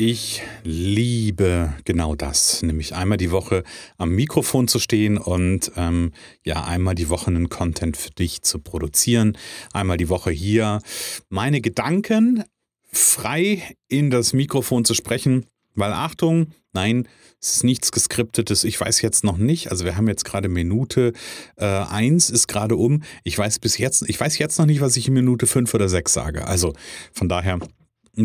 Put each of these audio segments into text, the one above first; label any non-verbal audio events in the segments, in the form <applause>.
Ich liebe genau das, nämlich einmal die Woche am Mikrofon zu stehen und ähm, ja, einmal die Woche einen Content für dich zu produzieren. Einmal die Woche hier meine Gedanken frei in das Mikrofon zu sprechen, weil Achtung, nein, es ist nichts geskriptetes. Ich weiß jetzt noch nicht. Also wir haben jetzt gerade Minute äh, eins ist gerade um. Ich weiß bis jetzt, ich weiß jetzt noch nicht, was ich in Minute fünf oder sechs sage. Also von daher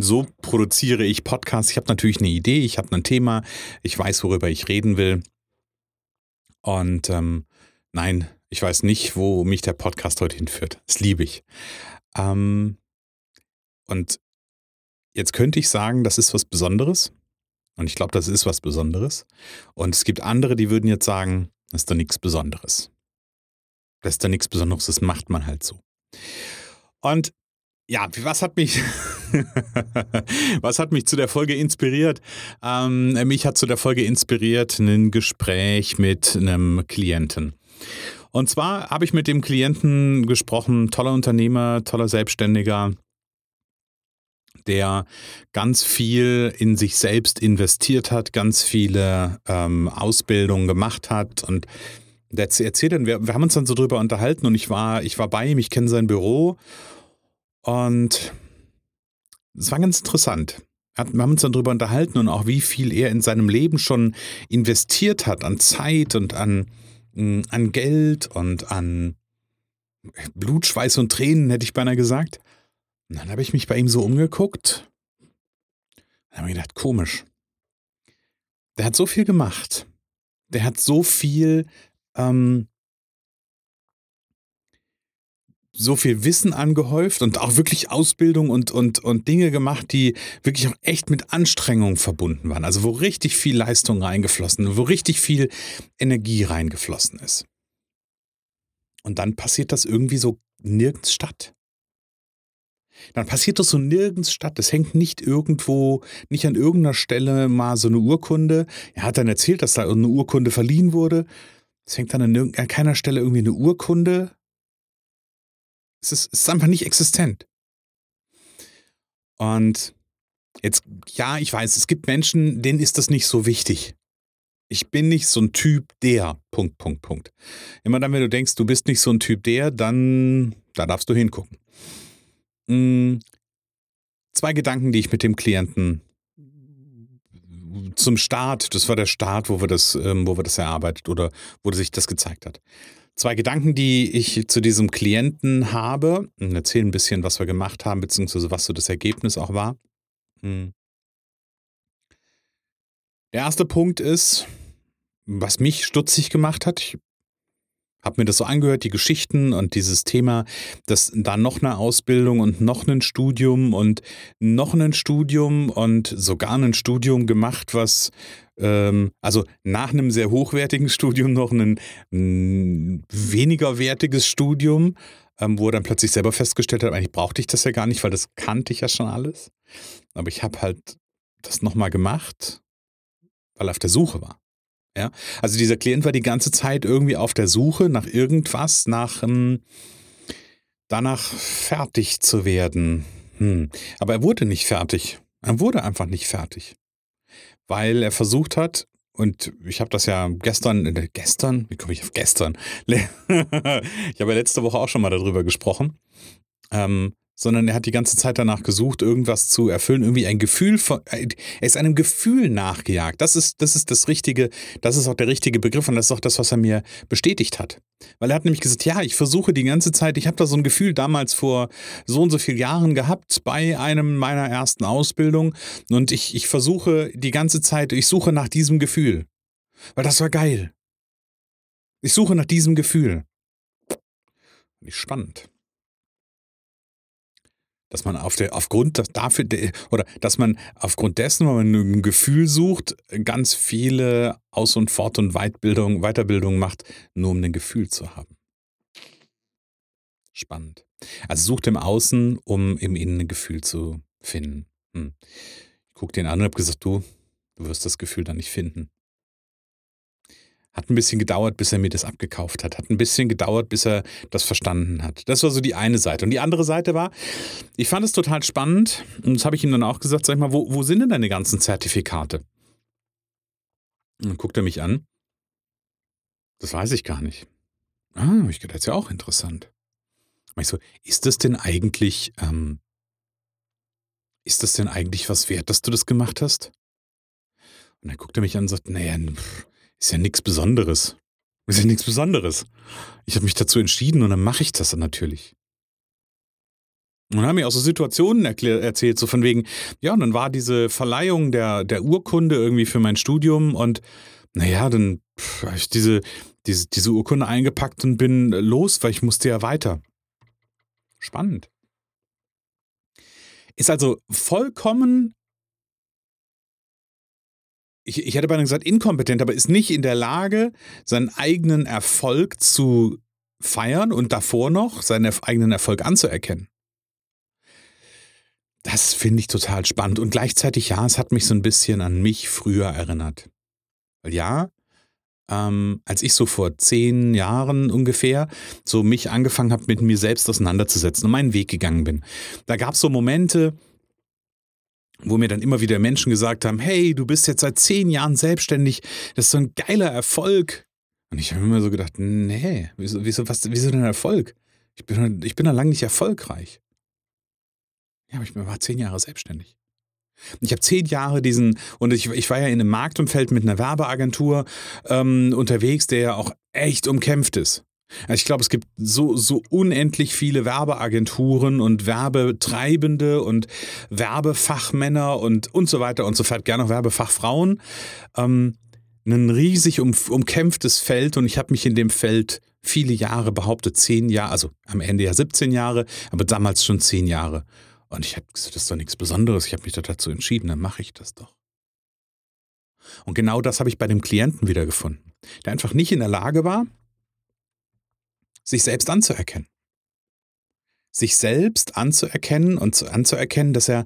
so produziere ich Podcasts. Ich habe natürlich eine Idee, ich habe ein Thema, ich weiß, worüber ich reden will. Und ähm, nein, ich weiß nicht, wo mich der Podcast heute hinführt. Das liebe ich. Ähm, und jetzt könnte ich sagen, das ist was Besonderes. Und ich glaube, das ist was Besonderes. Und es gibt andere, die würden jetzt sagen, das ist doch nichts Besonderes. Das ist doch nichts Besonderes, das macht man halt so. Und ja, was hat mich <laughs> Was hat mich zu der Folge inspiriert? Ähm, mich hat zu der Folge inspiriert ein Gespräch mit einem Klienten. Und zwar habe ich mit dem Klienten gesprochen, toller Unternehmer, toller Selbstständiger, der ganz viel in sich selbst investiert hat, ganz viele ähm, Ausbildungen gemacht hat und der erzählt dann, wir, wir haben uns dann so drüber unterhalten und ich war, ich war bei ihm, ich kenne sein Büro und es war ganz interessant. Wir haben uns dann darüber unterhalten und auch wie viel er in seinem Leben schon investiert hat an Zeit und an, mm, an Geld und an Blut, Schweiß und Tränen, hätte ich beinahe gesagt. Und dann habe ich mich bei ihm so umgeguckt. Dann habe ich gedacht, komisch. Der hat so viel gemacht. Der hat so viel ähm, so viel Wissen angehäuft und auch wirklich Ausbildung und, und, und Dinge gemacht, die wirklich auch echt mit Anstrengung verbunden waren. Also wo richtig viel Leistung reingeflossen, wo richtig viel Energie reingeflossen ist. Und dann passiert das irgendwie so nirgends statt. Dann passiert das so nirgends statt. Es hängt nicht irgendwo, nicht an irgendeiner Stelle mal so eine Urkunde. Er hat dann erzählt, dass da eine Urkunde verliehen wurde. Es hängt dann an, an keiner Stelle irgendwie eine Urkunde es ist, es ist einfach nicht existent. Und jetzt, ja, ich weiß, es gibt Menschen, denen ist das nicht so wichtig. Ich bin nicht so ein Typ der, Punkt, Punkt, Punkt. Immer dann, wenn du denkst, du bist nicht so ein Typ der, dann, da darfst du hingucken. Hm, zwei Gedanken, die ich mit dem Klienten zum Start, das war der Start, wo wir das, ähm, wo wir das erarbeitet oder wo sich das gezeigt hat. Zwei Gedanken, die ich zu diesem Klienten habe und erzähle ein bisschen, was wir gemacht haben, beziehungsweise was so das Ergebnis auch war. Hm. Der erste Punkt ist, was mich stutzig gemacht hat. Ich habe mir das so angehört, die Geschichten und dieses Thema, dass da noch eine Ausbildung und noch ein Studium und noch ein Studium und sogar ein Studium gemacht, was ähm, also nach einem sehr hochwertigen Studium noch ein, weniger wertiges Studium, ähm, wo er dann plötzlich selber festgestellt hat, eigentlich brauchte ich das ja gar nicht, weil das kannte ich ja schon alles. Aber ich habe halt das nochmal gemacht, weil er auf der Suche war. Ja, also dieser Klient war die ganze Zeit irgendwie auf der Suche nach irgendwas, nach ähm, danach fertig zu werden. Hm. Aber er wurde nicht fertig. Er wurde einfach nicht fertig weil er versucht hat, und ich habe das ja gestern, äh, gestern, wie komme ich auf gestern? <laughs> ich habe ja letzte Woche auch schon mal darüber gesprochen. Ähm, sondern er hat die ganze Zeit danach gesucht, irgendwas zu erfüllen, irgendwie ein Gefühl von, er ist einem Gefühl nachgejagt. Das ist, das ist das richtige, das ist auch der richtige Begriff und das ist auch das, was er mir bestätigt hat. Weil er hat nämlich gesagt, ja, ich versuche die ganze Zeit, ich habe da so ein Gefühl damals vor so und so vielen Jahren gehabt bei einem meiner ersten Ausbildung und ich, ich versuche die ganze Zeit, ich suche nach diesem Gefühl. Weil das war geil. Ich suche nach diesem Gefühl. Spannend. Dass man auf der, aufgrund dafür, oder dass man aufgrund dessen, wenn man ein Gefühl sucht, ganz viele Aus- und Fort- und Weitbildung, Weiterbildung macht, nur um ein Gefühl zu haben. Spannend. Also sucht im Außen, um im Innen ein Gefühl zu finden. Hm. Ich guck den an und habe gesagt, du, du wirst das Gefühl dann nicht finden. Hat ein bisschen gedauert, bis er mir das abgekauft hat. Hat ein bisschen gedauert, bis er das verstanden hat. Das war so die eine Seite. Und die andere Seite war, ich fand es total spannend. Und das habe ich ihm dann auch gesagt, sag ich mal, wo, wo sind denn deine ganzen Zertifikate? Und dann guckt er mich an. Das weiß ich gar nicht. Ah, ich gedacht, das ist ja auch interessant. Ich so, ist das denn eigentlich, ähm, ist das denn eigentlich was wert, dass du das gemacht hast? Und dann guckt er mich an und sagt, naja, ist ja nichts Besonderes. Ist ja nichts Besonderes. Ich habe mich dazu entschieden und dann mache ich das dann natürlich. Und haben mir auch so Situationen erzählt, so von wegen, ja, und dann war diese Verleihung der, der Urkunde irgendwie für mein Studium und naja, dann habe ich diese, diese, diese Urkunde eingepackt und bin los, weil ich musste ja weiter. Spannend. Ist also vollkommen ich, ich hätte beinahe gesagt inkompetent, aber ist nicht in der Lage, seinen eigenen Erfolg zu feiern und davor noch seinen eigenen Erfolg anzuerkennen. Das finde ich total spannend und gleichzeitig ja, es hat mich so ein bisschen an mich früher erinnert. Weil ja, ähm, als ich so vor zehn Jahren ungefähr so mich angefangen habe, mit mir selbst auseinanderzusetzen und meinen Weg gegangen bin, da gab es so Momente, wo mir dann immer wieder Menschen gesagt haben, hey, du bist jetzt seit zehn Jahren selbstständig, das ist so ein geiler Erfolg. Und ich habe immer so gedacht, nee, wieso, wieso, was, wieso denn Erfolg? Ich bin, ich bin da lange nicht erfolgreich. Ja, aber ich war zehn Jahre selbstständig. Ich habe zehn Jahre diesen, und ich, ich war ja in einem Marktumfeld mit einer Werbeagentur ähm, unterwegs, der ja auch echt umkämpft ist. Also ich glaube, es gibt so, so unendlich viele Werbeagenturen und Werbetreibende und Werbefachmänner und, und so weiter und so fort, gerne auch Werbefachfrauen. Ähm, ein riesig um, umkämpftes Feld und ich habe mich in dem Feld viele Jahre behauptet, zehn Jahre, also am Ende ja 17 Jahre, aber damals schon zehn Jahre. Und ich habe gesagt, das ist doch nichts Besonderes, ich habe mich dazu entschieden, dann mache ich das doch. Und genau das habe ich bei dem Klienten wiedergefunden, der einfach nicht in der Lage war, sich selbst anzuerkennen. Sich selbst anzuerkennen und anzuerkennen, dass er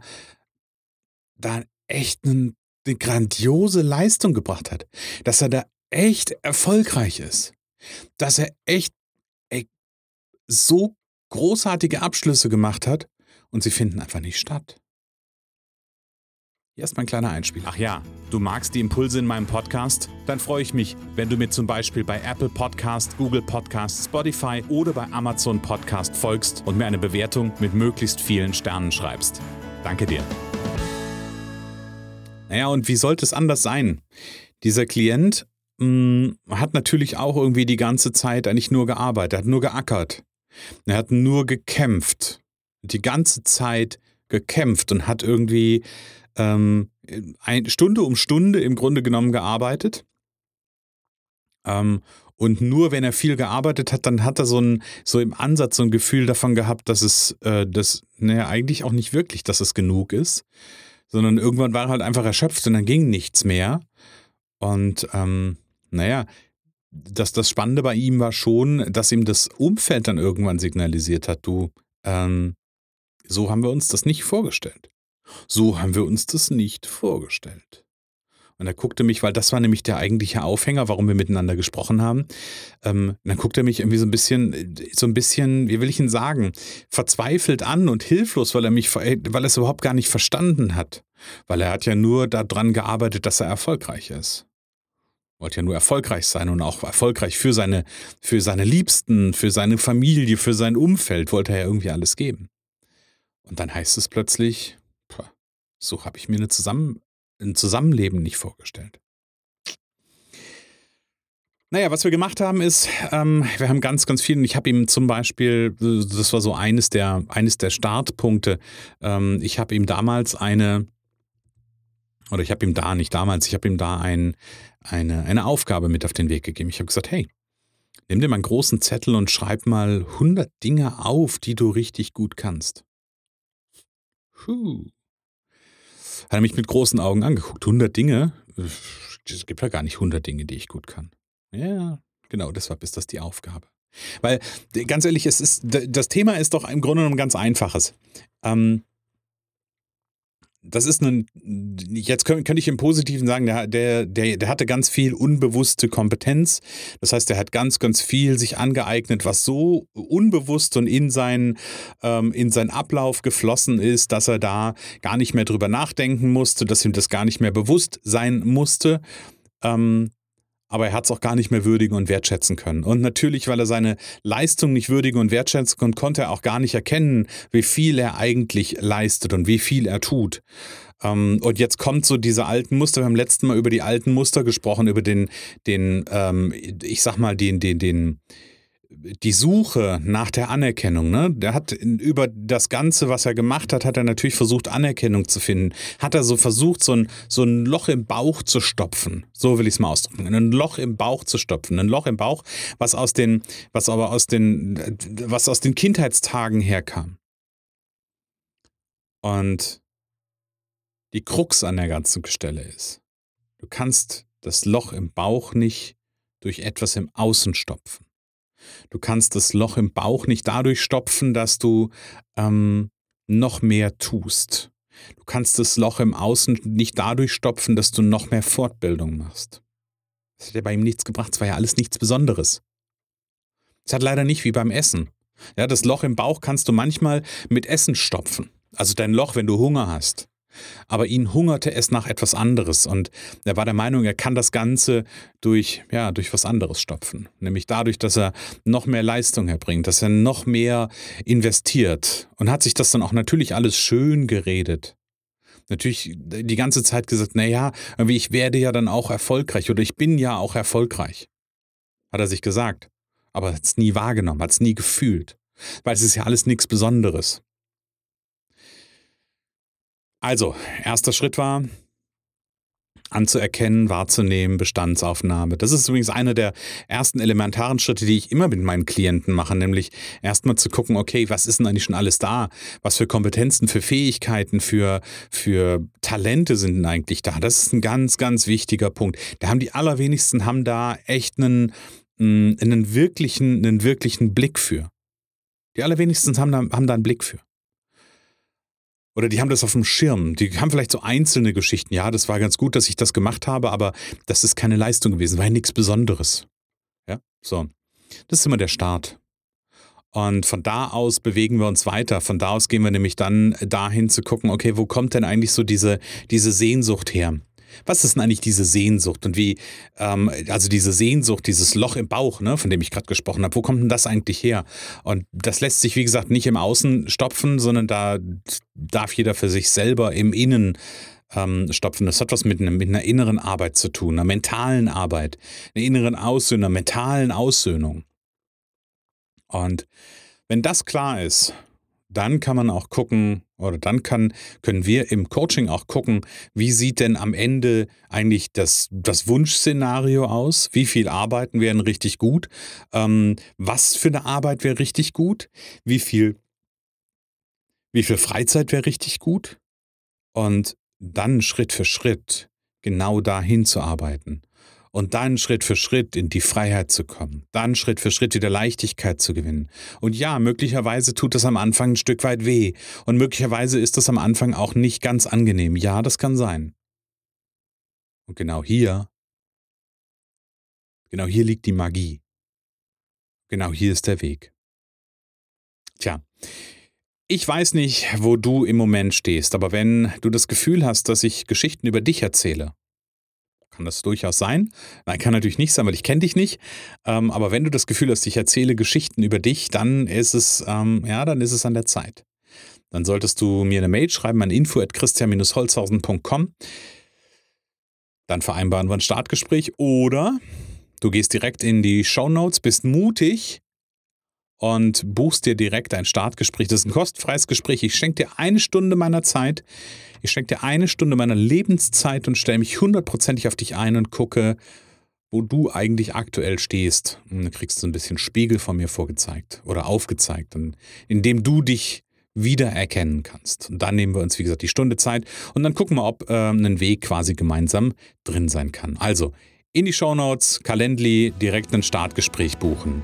da echt eine, eine grandiose Leistung gebracht hat. Dass er da echt erfolgreich ist. Dass er echt ey, so großartige Abschlüsse gemacht hat und sie finden einfach nicht statt. Hier ist mein kleiner Einspiel. Ach ja, du magst die Impulse in meinem Podcast? Dann freue ich mich, wenn du mir zum Beispiel bei Apple Podcast, Google Podcast, Spotify oder bei Amazon Podcast folgst und mir eine Bewertung mit möglichst vielen Sternen schreibst. Danke dir. Naja, und wie sollte es anders sein? Dieser Klient mh, hm, hat natürlich auch irgendwie die ganze Zeit eigentlich nur gearbeitet, er hat nur geackert. Er hat nur gekämpft. Die ganze Zeit gekämpft und hat irgendwie ähm, Stunde um Stunde im Grunde genommen gearbeitet. Ähm, und nur wenn er viel gearbeitet hat, dann hat er so, ein, so im Ansatz so ein Gefühl davon gehabt, dass es, äh, das, naja, eigentlich auch nicht wirklich, dass es genug ist, sondern irgendwann war er halt einfach erschöpft und dann ging nichts mehr. Und ähm, naja, das, das Spannende bei ihm war schon, dass ihm das Umfeld dann irgendwann signalisiert hat, du, ähm, so haben wir uns das nicht vorgestellt. So haben wir uns das nicht vorgestellt. Und er guckte mich, weil das war nämlich der eigentliche Aufhänger, warum wir miteinander gesprochen haben. Ähm, dann guckte er mich irgendwie so ein bisschen, so ein bisschen, wie will ich ihn sagen, verzweifelt an und hilflos, weil er mich, weil er es überhaupt gar nicht verstanden hat. Weil er hat ja nur daran gearbeitet, dass er erfolgreich ist. Wollte ja nur erfolgreich sein und auch erfolgreich für seine, für seine Liebsten, für seine Familie, für sein Umfeld wollte er ja irgendwie alles geben. Und dann heißt es plötzlich, so habe ich mir eine Zusammen ein Zusammenleben nicht vorgestellt. Naja, was wir gemacht haben ist, ähm, wir haben ganz, ganz viel, und ich habe ihm zum Beispiel, das war so eines der, eines der Startpunkte, ähm, ich habe ihm damals eine, oder ich habe ihm da, nicht damals, ich habe ihm da ein, eine, eine Aufgabe mit auf den Weg gegeben. Ich habe gesagt, hey, nimm dir mal einen großen Zettel und schreib mal 100 Dinge auf, die du richtig gut kannst. Puh. Hat er mich mit großen Augen angeguckt. 100 Dinge? Es gibt ja gar nicht 100 Dinge, die ich gut kann. Ja, genau, deshalb ist das die Aufgabe. Weil, ganz ehrlich, es ist, das Thema ist doch im Grunde genommen ganz einfaches. Ähm, das ist ein, jetzt könnte ich im Positiven sagen, der, der, der, der hatte ganz viel unbewusste Kompetenz. Das heißt, er hat ganz, ganz viel sich angeeignet, was so unbewusst und in, sein, ähm, in seinen Ablauf geflossen ist, dass er da gar nicht mehr drüber nachdenken musste, dass ihm das gar nicht mehr bewusst sein musste. Ähm, aber er hat es auch gar nicht mehr würdigen und wertschätzen können. Und natürlich, weil er seine Leistung nicht würdigen und wertschätzen konnte, konnte er auch gar nicht erkennen, wie viel er eigentlich leistet und wie viel er tut. Ähm, und jetzt kommt so diese alten Muster. Wir haben letzten Mal über die alten Muster gesprochen, über den, den, ähm, ich sag mal, den, den, den, die Suche nach der Anerkennung, ne? Der hat über das Ganze, was er gemacht hat, hat er natürlich versucht, Anerkennung zu finden. Hat er so versucht, so ein, so ein Loch im Bauch zu stopfen. So will ich es mal ausdrücken. Ein Loch im Bauch zu stopfen. Ein Loch im Bauch, was aus den, was aber aus den, was aus den Kindheitstagen herkam. Und die Krux an der ganzen Stelle ist, du kannst das Loch im Bauch nicht durch etwas im Außen stopfen. Du kannst das Loch im Bauch nicht dadurch stopfen, dass du ähm, noch mehr tust. Du kannst das Loch im Außen nicht dadurch stopfen, dass du noch mehr Fortbildung machst. Das hat ja bei ihm nichts gebracht, es war ja alles nichts Besonderes. Es hat leider nicht wie beim Essen. Ja, das Loch im Bauch kannst du manchmal mit Essen stopfen. Also dein Loch, wenn du Hunger hast. Aber ihn hungerte es nach etwas anderes und er war der Meinung, er kann das Ganze durch, ja, durch was anderes stopfen. Nämlich dadurch, dass er noch mehr Leistung erbringt, dass er noch mehr investiert und hat sich das dann auch natürlich alles schön geredet. Natürlich die ganze Zeit gesagt, naja, ich werde ja dann auch erfolgreich oder ich bin ja auch erfolgreich. Hat er sich gesagt. Aber hat es nie wahrgenommen, hat es nie gefühlt. Weil es ist ja alles nichts Besonderes. Also, erster Schritt war, anzuerkennen, wahrzunehmen, Bestandsaufnahme. Das ist übrigens einer der ersten elementaren Schritte, die ich immer mit meinen Klienten mache, nämlich erstmal zu gucken, okay, was ist denn eigentlich schon alles da? Was für Kompetenzen, für Fähigkeiten, für, für Talente sind denn eigentlich da? Das ist ein ganz, ganz wichtiger Punkt. Da haben die allerwenigsten haben da echt einen, mm, einen wirklichen, einen wirklichen Blick für. Die allerwenigsten haben da, haben da einen Blick für. Oder die haben das auf dem Schirm. Die haben vielleicht so einzelne Geschichten. Ja, das war ganz gut, dass ich das gemacht habe, aber das ist keine Leistung gewesen, war ja nichts Besonderes. Ja, so. Das ist immer der Start. Und von da aus bewegen wir uns weiter. Von da aus gehen wir nämlich dann dahin zu gucken, okay, wo kommt denn eigentlich so diese, diese Sehnsucht her? Was ist denn eigentlich diese Sehnsucht und wie, ähm, also diese Sehnsucht, dieses Loch im Bauch, ne, von dem ich gerade gesprochen habe, wo kommt denn das eigentlich her? Und das lässt sich, wie gesagt, nicht im Außen stopfen, sondern da darf jeder für sich selber im Innen ähm, stopfen. Das hat was mit, mit einer inneren Arbeit zu tun, einer mentalen Arbeit, einer inneren Aussöhnung, einer mentalen Aussöhnung. Und wenn das klar ist, dann kann man auch gucken, oder dann kann, können wir im Coaching auch gucken, wie sieht denn am Ende eigentlich das, das Wunschszenario aus? Wie viel Arbeiten wären richtig gut? Ähm, was für eine Arbeit wäre richtig gut? Wie viel, wie viel Freizeit wäre richtig gut? Und dann Schritt für Schritt genau dahin zu arbeiten und dann Schritt für Schritt in die Freiheit zu kommen, dann Schritt für Schritt wieder Leichtigkeit zu gewinnen. Und ja, möglicherweise tut das am Anfang ein Stück weit weh und möglicherweise ist das am Anfang auch nicht ganz angenehm. Ja, das kann sein. Und genau hier, genau hier liegt die Magie. Genau hier ist der Weg. Tja, ich weiß nicht, wo du im Moment stehst, aber wenn du das Gefühl hast, dass ich Geschichten über dich erzähle, kann das durchaus sein. Nein, kann natürlich nicht sein, weil ich kenne dich nicht. Ähm, aber wenn du das Gefühl hast, ich erzähle Geschichten über dich, dann ist es, ähm, ja, dann ist es an der Zeit. Dann solltest du mir eine Mail schreiben an info.christian-holzhausen.com. Dann vereinbaren wir ein Startgespräch oder du gehst direkt in die Show Notes, bist mutig und buchst dir direkt ein Startgespräch. Das ist ein kostenfreies Gespräch. Ich schenke dir eine Stunde meiner Zeit. Ich schenke dir eine Stunde meiner Lebenszeit und stelle mich hundertprozentig auf dich ein und gucke, wo du eigentlich aktuell stehst. Und dann kriegst du ein bisschen Spiegel von mir vorgezeigt oder aufgezeigt, indem du dich wiedererkennen kannst. Und dann nehmen wir uns, wie gesagt, die Stunde Zeit und dann gucken wir, ob äh, ein Weg quasi gemeinsam drin sein kann. Also in die Shownotes, Calendly, direkt ein Startgespräch buchen.